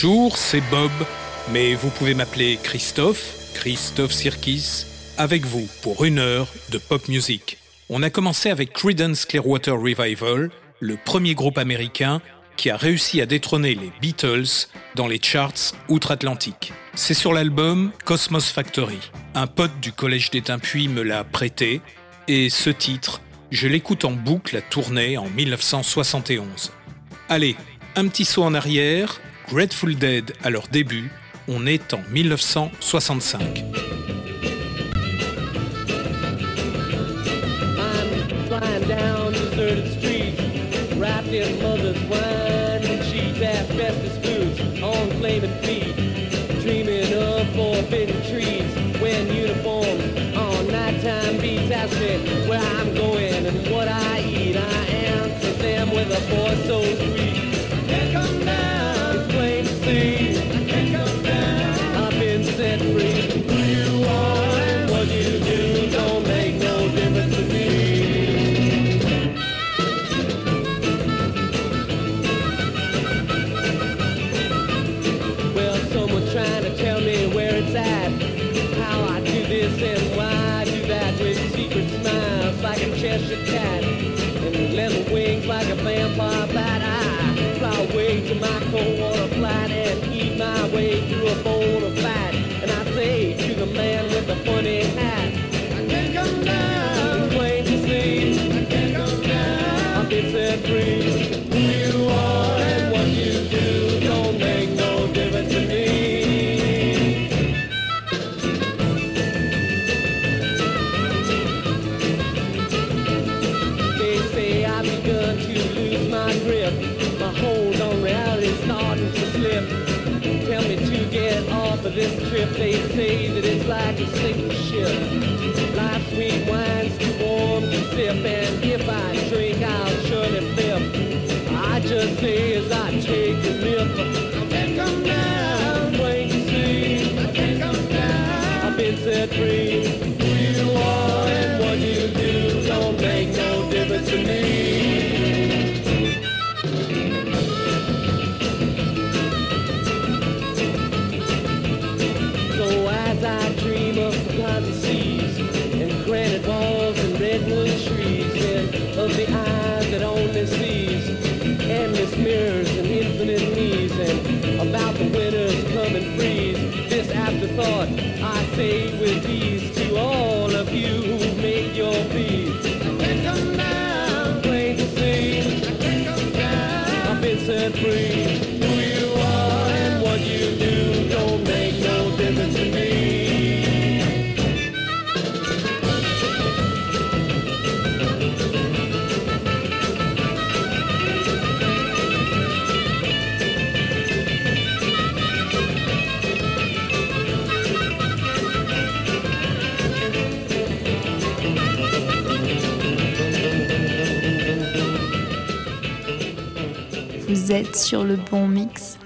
Bonjour, c'est Bob, mais vous pouvez m'appeler Christophe, Christophe Sirkis, avec vous pour une heure de pop music. On a commencé avec Creedence Clearwater Revival, le premier groupe américain qui a réussi à détrôner les Beatles dans les charts outre-Atlantique. C'est sur l'album Cosmos Factory. Un pote du collège des Puy me l'a prêté et ce titre, je l'écoute en boucle à tourner en 1971. Allez, un petit saut en arrière, Grateful Dead à leur début, on est en 1965. Trip, they say that it's like a sinking ship. Life's sweet wine's too warm to sip, and if I drink, I'll surely flip. I just say as I take a nip, I can't come down, plain to see. I can't come down, I've been set free. Vous êtes sur le bon mix.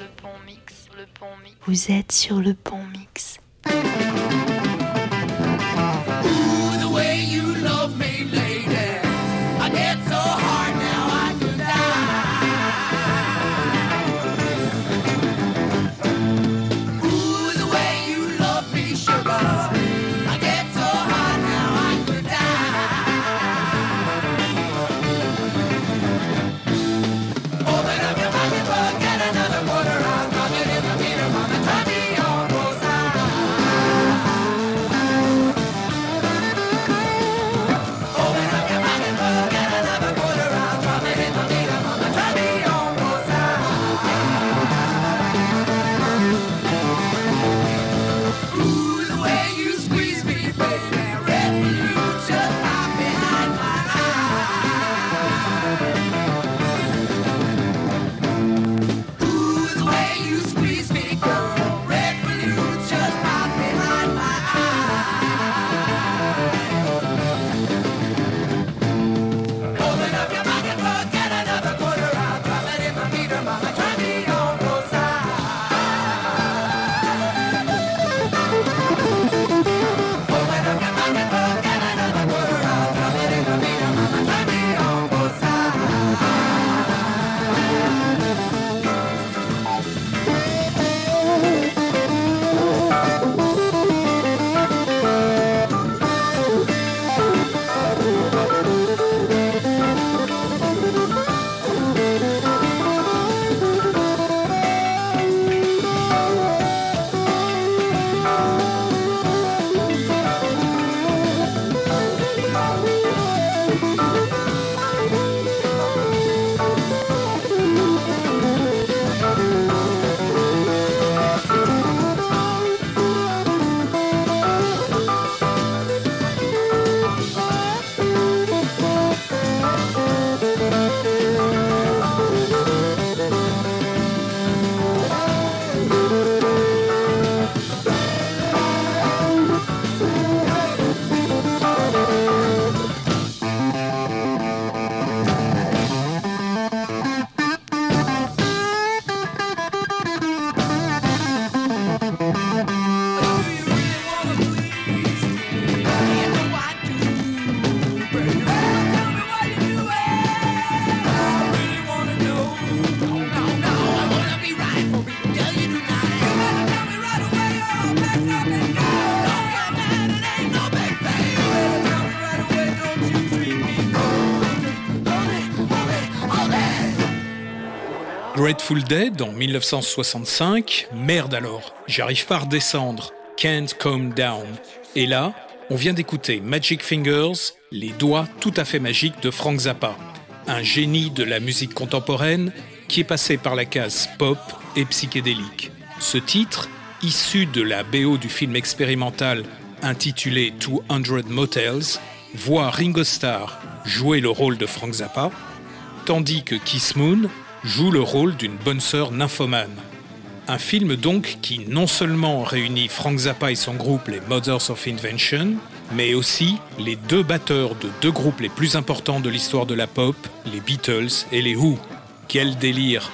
Vous êtes sur le bon Grateful Dead en 1965, merde alors, j'arrive pas à redescendre, Can't Come Down. Et là, on vient d'écouter Magic Fingers, les doigts tout à fait magiques de Frank Zappa, un génie de la musique contemporaine qui est passé par la case pop et psychédélique. Ce titre, issu de la BO du film expérimental intitulé 200 Motels, voit Ringo Starr jouer le rôle de Frank Zappa, tandis que Kiss Moon joue le rôle d'une bonne sœur nymphomane. Un film donc qui non seulement réunit Frank Zappa et son groupe les Mothers of Invention, mais aussi les deux batteurs de deux groupes les plus importants de l'histoire de la pop, les Beatles et les Who. Quel délire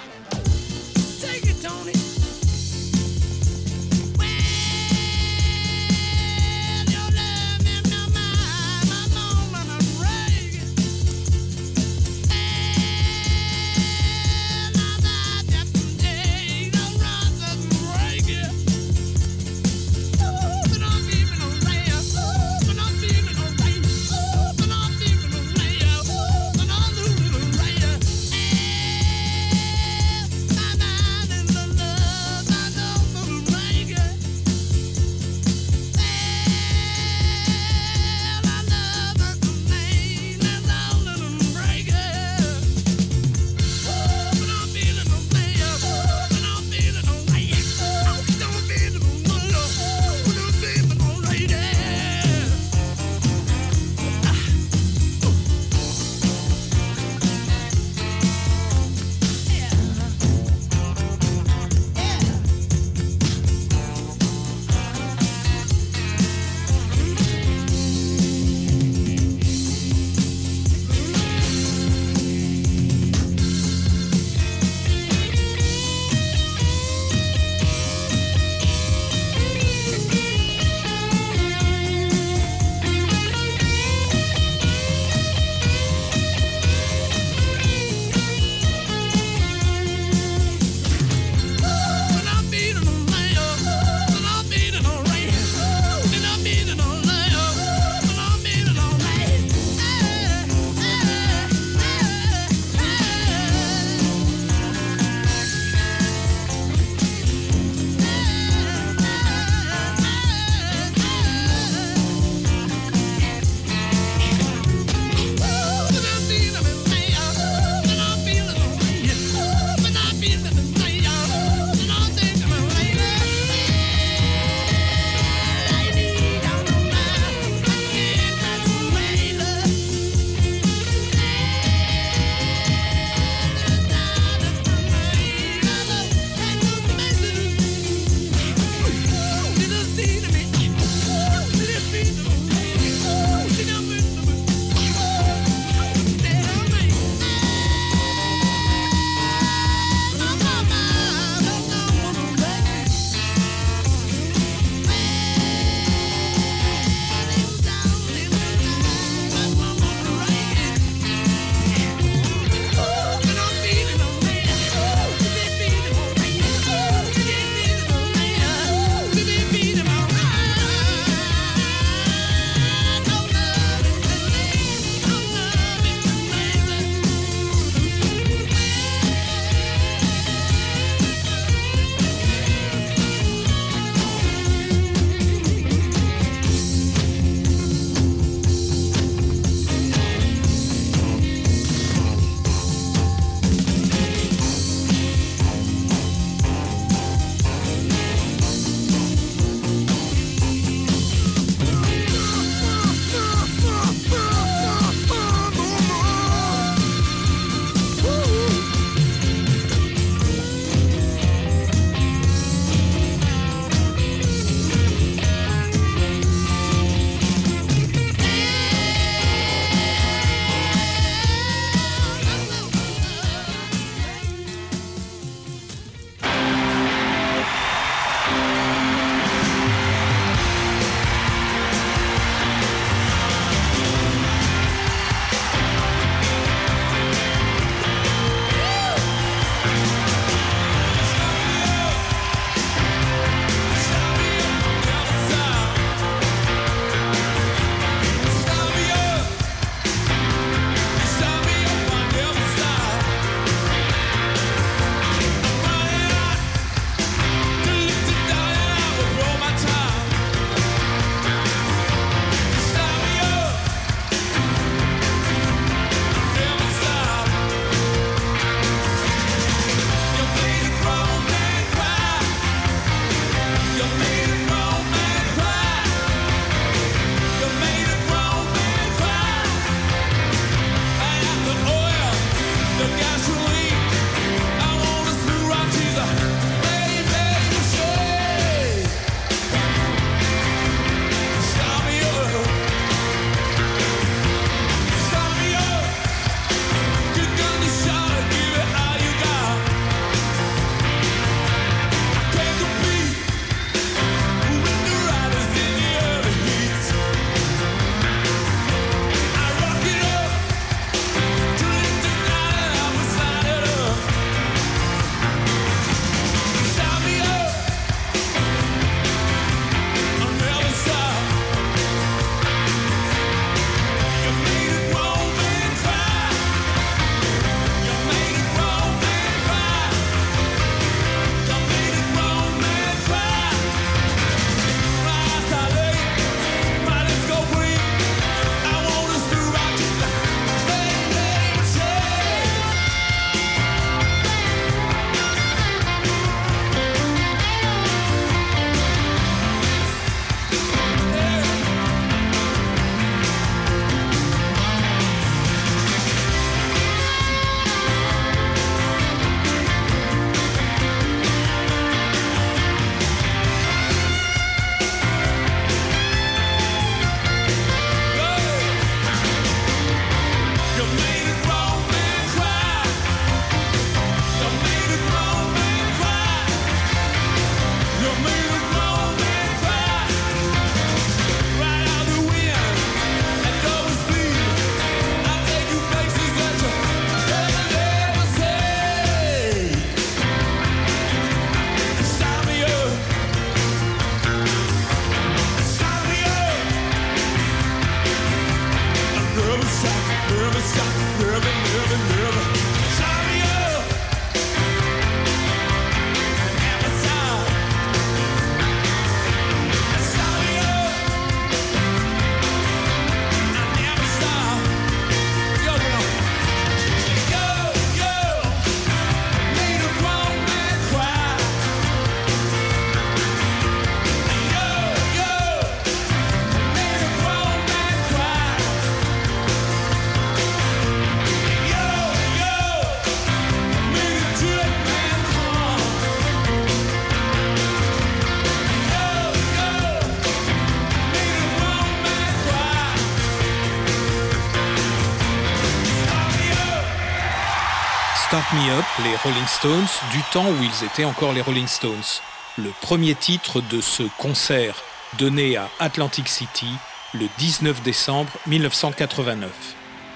Rolling Stones, du temps où ils étaient encore les Rolling Stones. Le premier titre de ce concert donné à Atlantic City le 19 décembre 1989.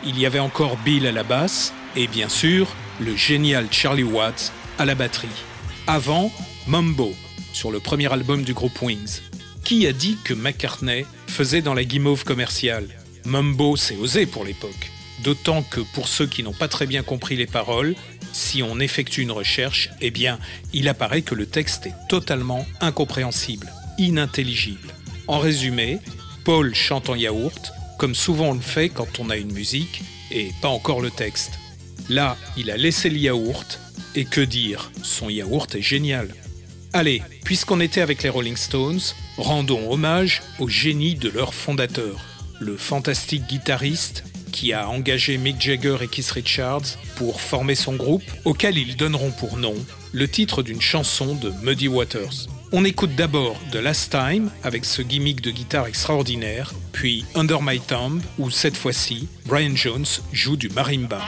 Il y avait encore Bill à la basse et bien sûr le génial Charlie Watts à la batterie. Avant, Mumbo sur le premier album du groupe Wings. Qui a dit que McCartney faisait dans la guimauve commerciale? Mumbo, c'est osé pour l'époque. D'autant que pour ceux qui n'ont pas très bien compris les paroles, si on effectue une recherche, eh bien, il apparaît que le texte est totalement incompréhensible, inintelligible. En résumé, Paul chante en yaourt, comme souvent on le fait quand on a une musique et pas encore le texte. Là, il a laissé le yaourt, et que dire, son yaourt est génial. Allez, puisqu'on était avec les Rolling Stones, rendons hommage au génie de leur fondateur, le fantastique guitariste qui a engagé Mick Jagger et Keith Richards pour former son groupe, auquel ils donneront pour nom le titre d'une chanson de Muddy Waters. On écoute d'abord The Last Time avec ce gimmick de guitare extraordinaire, puis Under My Thumb où cette fois-ci Brian Jones joue du marimba.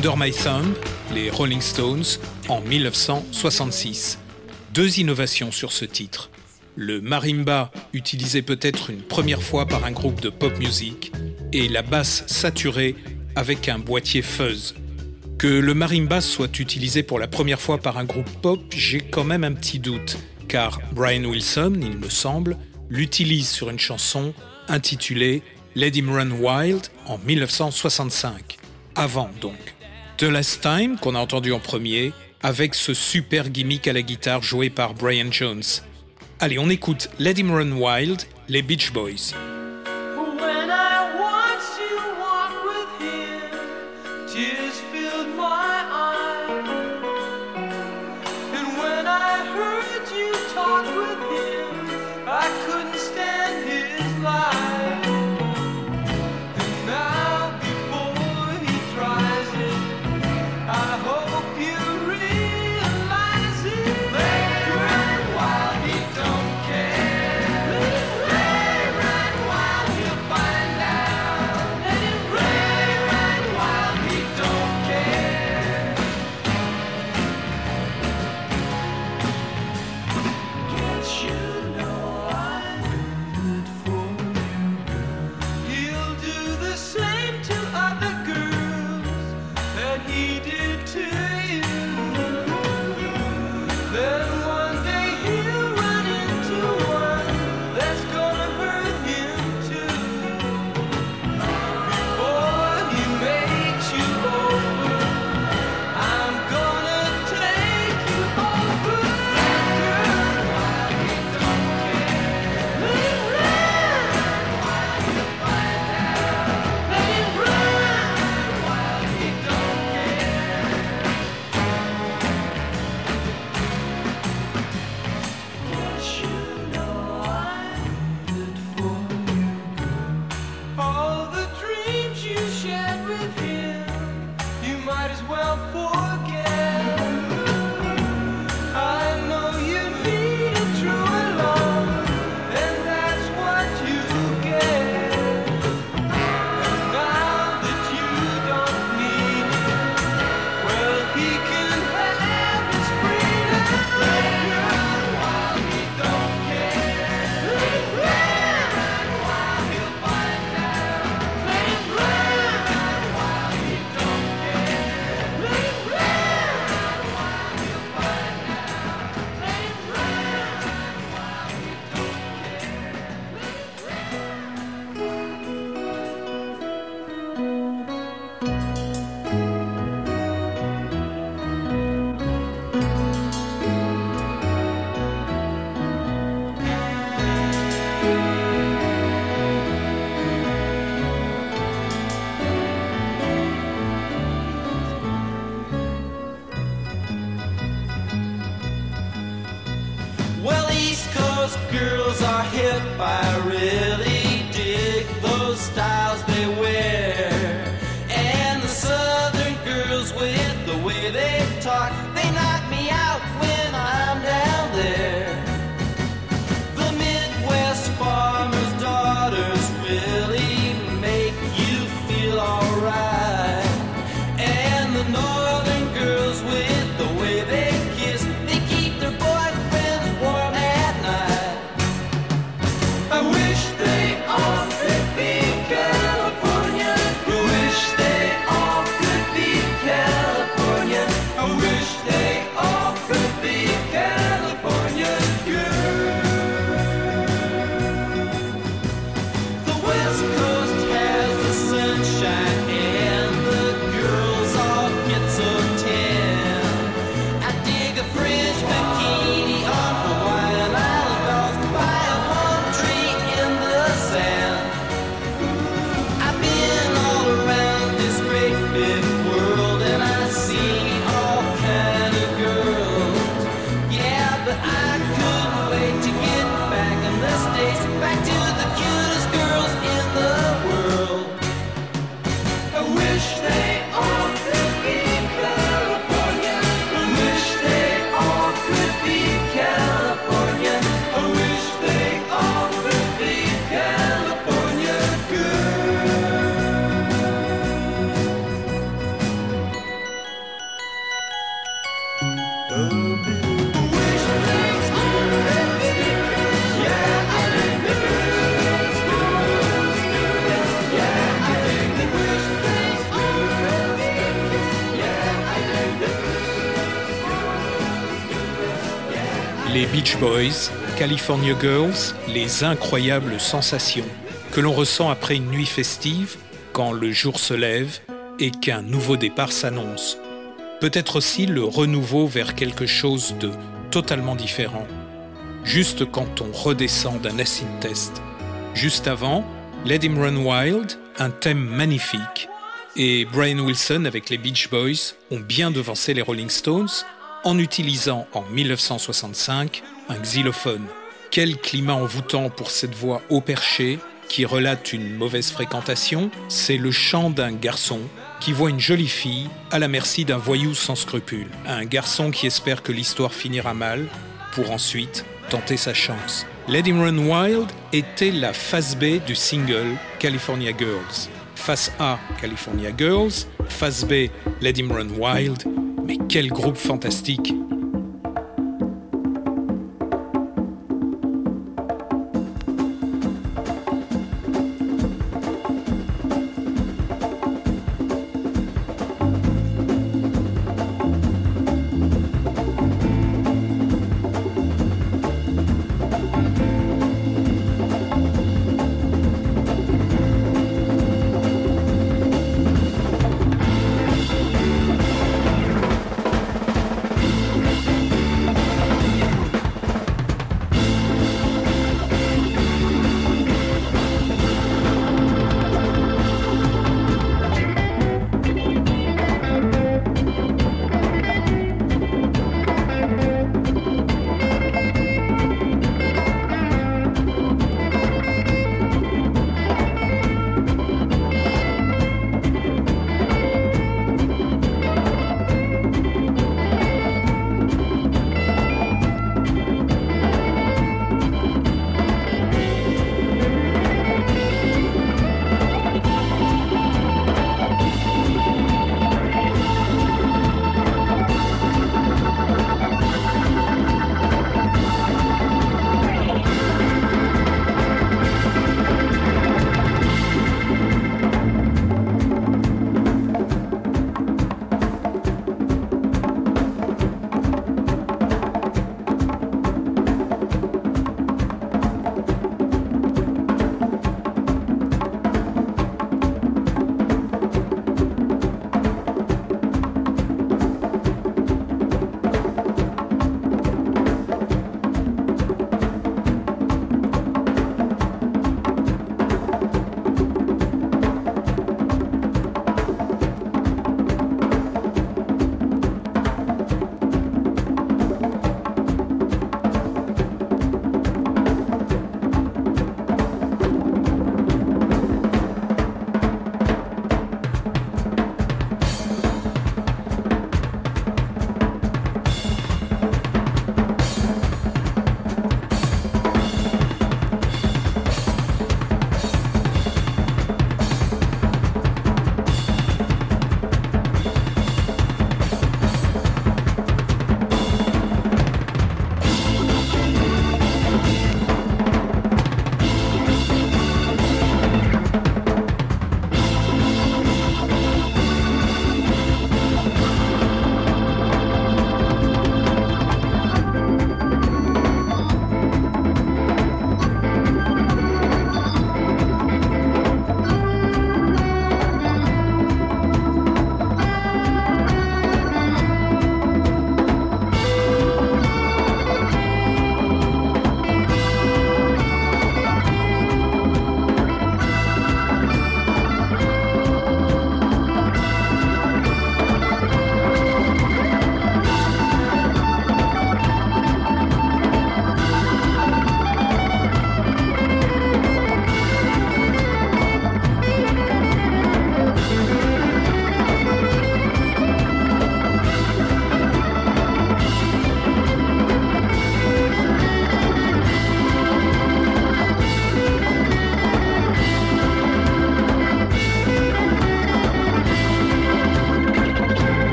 Under My Thumb, les Rolling Stones, en 1966. Deux innovations sur ce titre. Le marimba, utilisé peut-être une première fois par un groupe de pop music, et la basse saturée avec un boîtier fuzz. Que le marimba soit utilisé pour la première fois par un groupe pop, j'ai quand même un petit doute, car Brian Wilson, il me semble, l'utilise sur une chanson intitulée Let Him Run Wild en 1965. Avant donc. The Last Time, qu'on a entendu en premier, avec ce super gimmick à la guitare joué par Brian Jones. Allez, on écoute Let Him Run Wild, les Beach Boys. Beach Boys, California Girls, les incroyables sensations que l'on ressent après une nuit festive, quand le jour se lève et qu'un nouveau départ s'annonce. Peut-être aussi le renouveau vers quelque chose de totalement différent. Juste quand on redescend d'un acid test. Juste avant, Let Him Run Wild, un thème magnifique. Et Brian Wilson avec les Beach Boys ont bien devancé les Rolling Stones en utilisant en 1965 un xylophone. Quel climat envoûtant pour cette voix haut perchée qui relate une mauvaise fréquentation, c'est le chant d'un garçon qui voit une jolie fille à la merci d'un voyou sans scrupules. Un garçon qui espère que l'histoire finira mal pour ensuite tenter sa chance. Let Him Run Wild était la face B du single California Girls. Face A, California Girls, face B, Let Him Run Wild. Mais quel groupe fantastique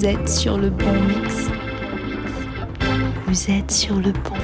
Vous êtes sur le bon mix. Vous êtes sur le bon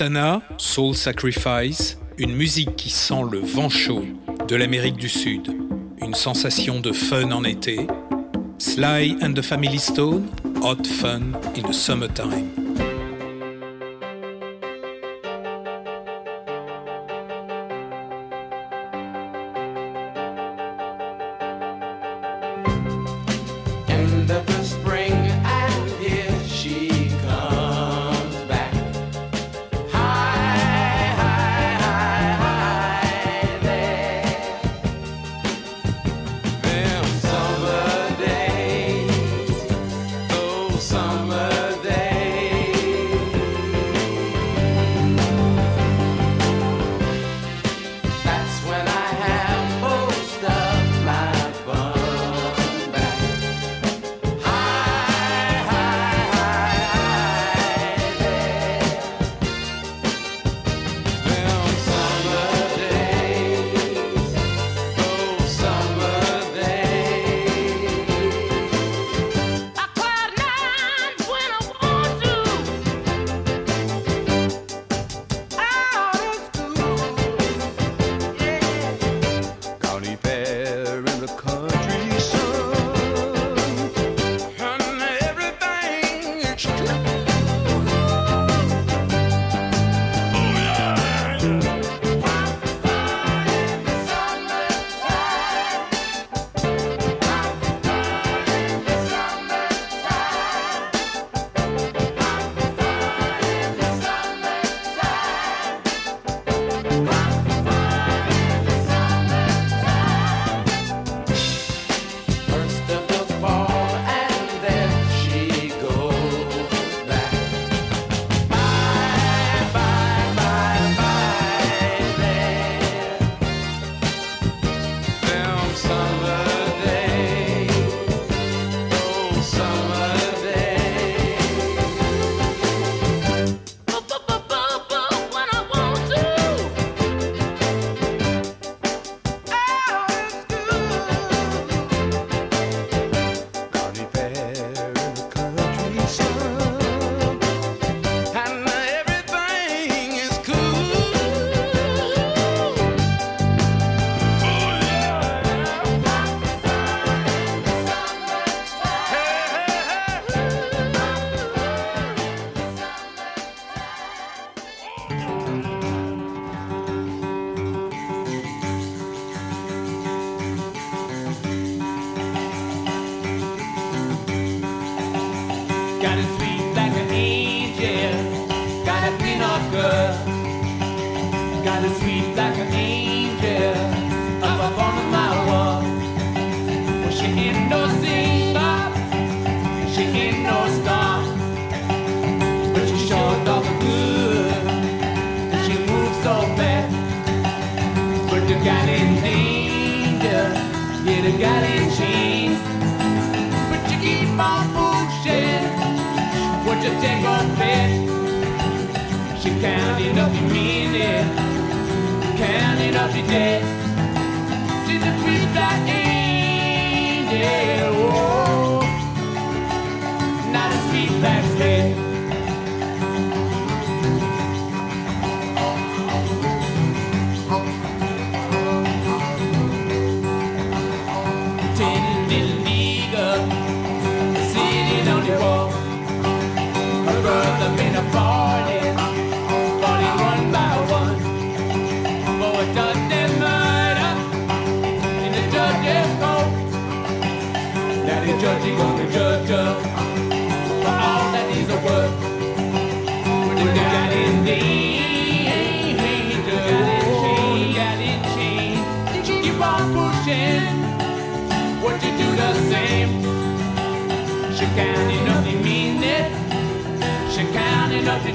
Montana, Soul Sacrifice, une musique qui sent le vent chaud de l'Amérique du Sud, une sensation de fun en été. Sly and the Family Stone, Hot Fun in the Summertime.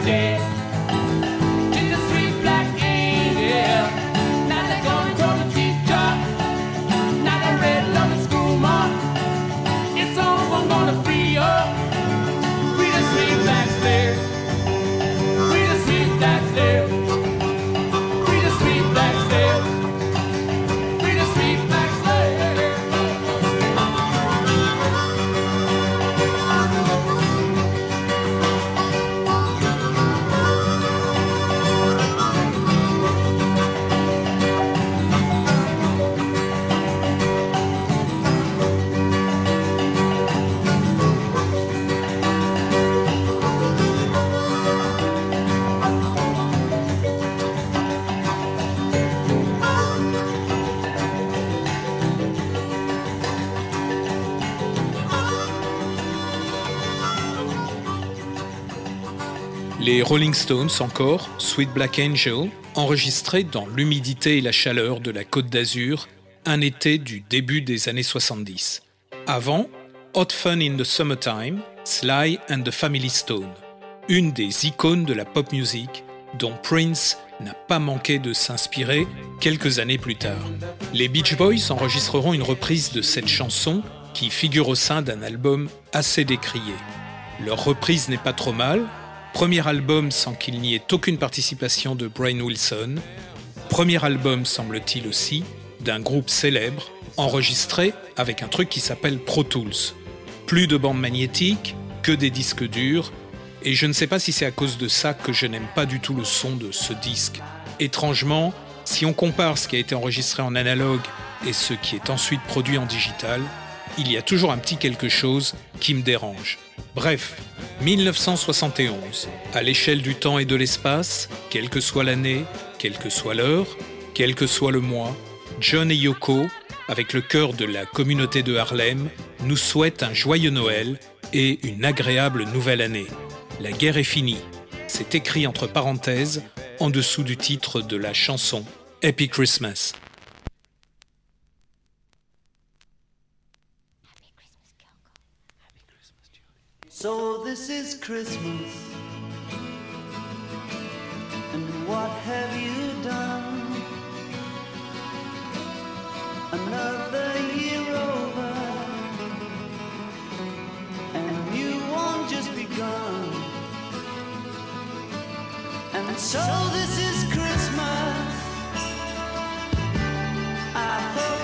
Day. Les Rolling Stones encore, Sweet Black Angel, enregistré dans l'humidité et la chaleur de la Côte d'Azur, un été du début des années 70. Avant, Hot Fun in the Summertime, Sly and the Family Stone, une des icônes de la pop music dont Prince n'a pas manqué de s'inspirer quelques années plus tard. Les Beach Boys enregistreront une reprise de cette chanson qui figure au sein d'un album assez décrié. Leur reprise n'est pas trop mal, premier album sans qu'il n'y ait aucune participation de Brian Wilson, premier album semble-t-il aussi d'un groupe célèbre enregistré avec un truc qui s'appelle Pro Tools. Plus de bandes magnétiques, que des disques durs, et je ne sais pas si c'est à cause de ça que je n'aime pas du tout le son de ce disque. Étrangement, si on compare ce qui a été enregistré en analogue et ce qui est ensuite produit en digital, il y a toujours un petit quelque chose qui me dérange. Bref, 1971. À l'échelle du temps et de l'espace, quelle que soit l'année, quelle que soit l'heure, quel que soit le mois, John et Yoko, avec le cœur de la communauté de Harlem, nous souhaitent un joyeux Noël et une agréable nouvelle année. La guerre est finie. C'est écrit entre parenthèses en dessous du titre de la chanson Happy Christmas. So this is Christmas. And what have you done? Another year over. And you won't just begun. And so this is Christmas. I hope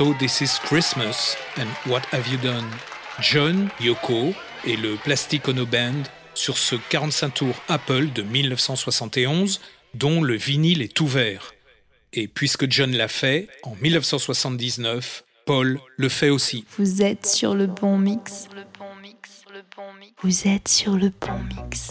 So This Is Christmas and What Have You Done? John, Yoko et le Plastic Ono Band sur ce 45 tours Apple de 1971 dont le vinyle est ouvert. Et puisque John l'a fait, en 1979, Paul le fait aussi. Vous êtes sur le bon mix. Vous êtes sur le bon mix.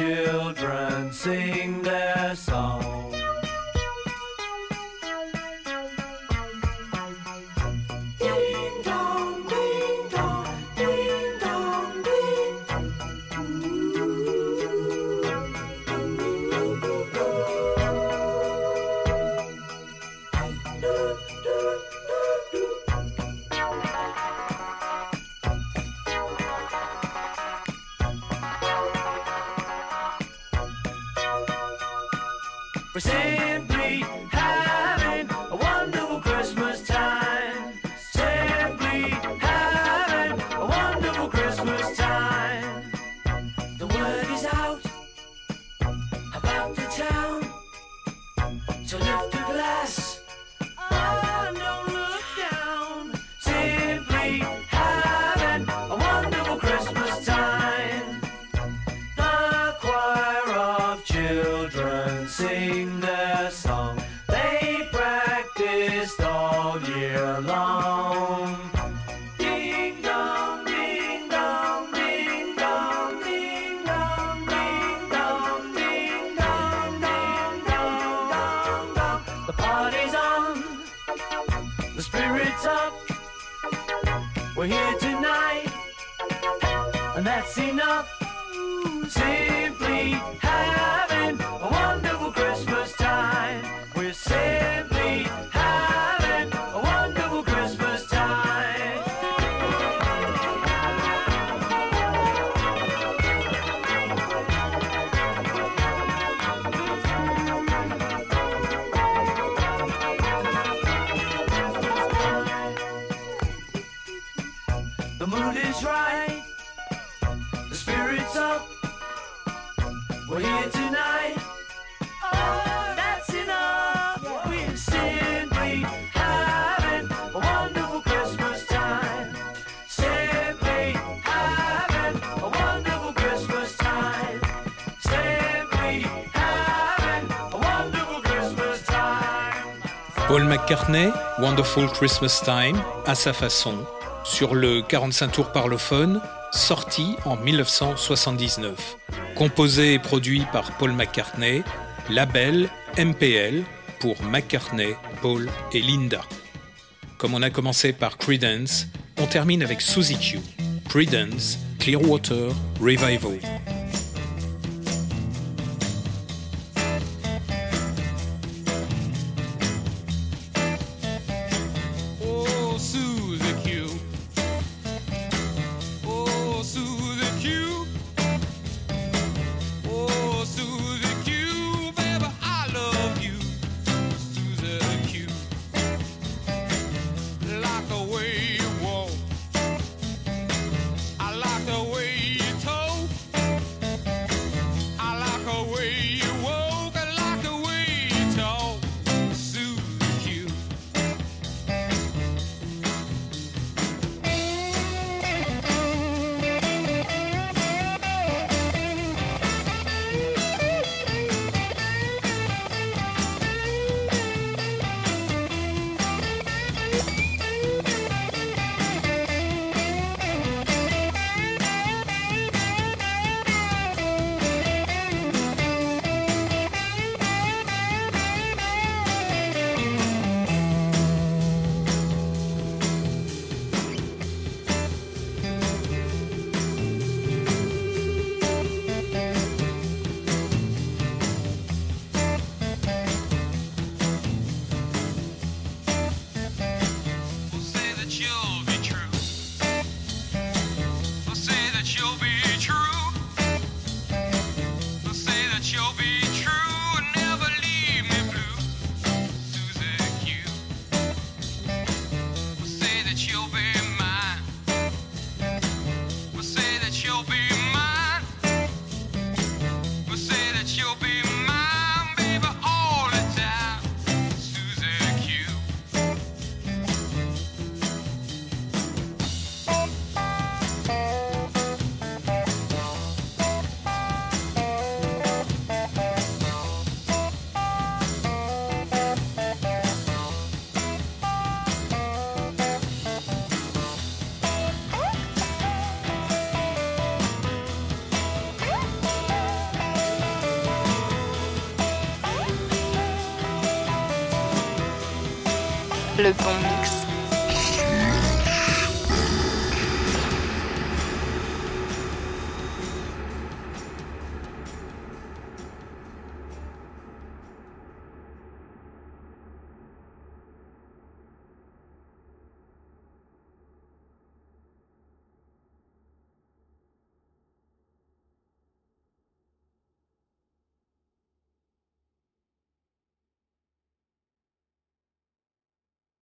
children sing Paul McCartney, Wonderful Christmas Time, à sa façon, sur le 45 tours parlophone, sorti en 1979. Composé et produit par Paul McCartney, label MPL pour McCartney, Paul et Linda. Comme on a commencé par Credence, on termine avec Suzy Q. Credence, Clearwater Revival. Le bon mix.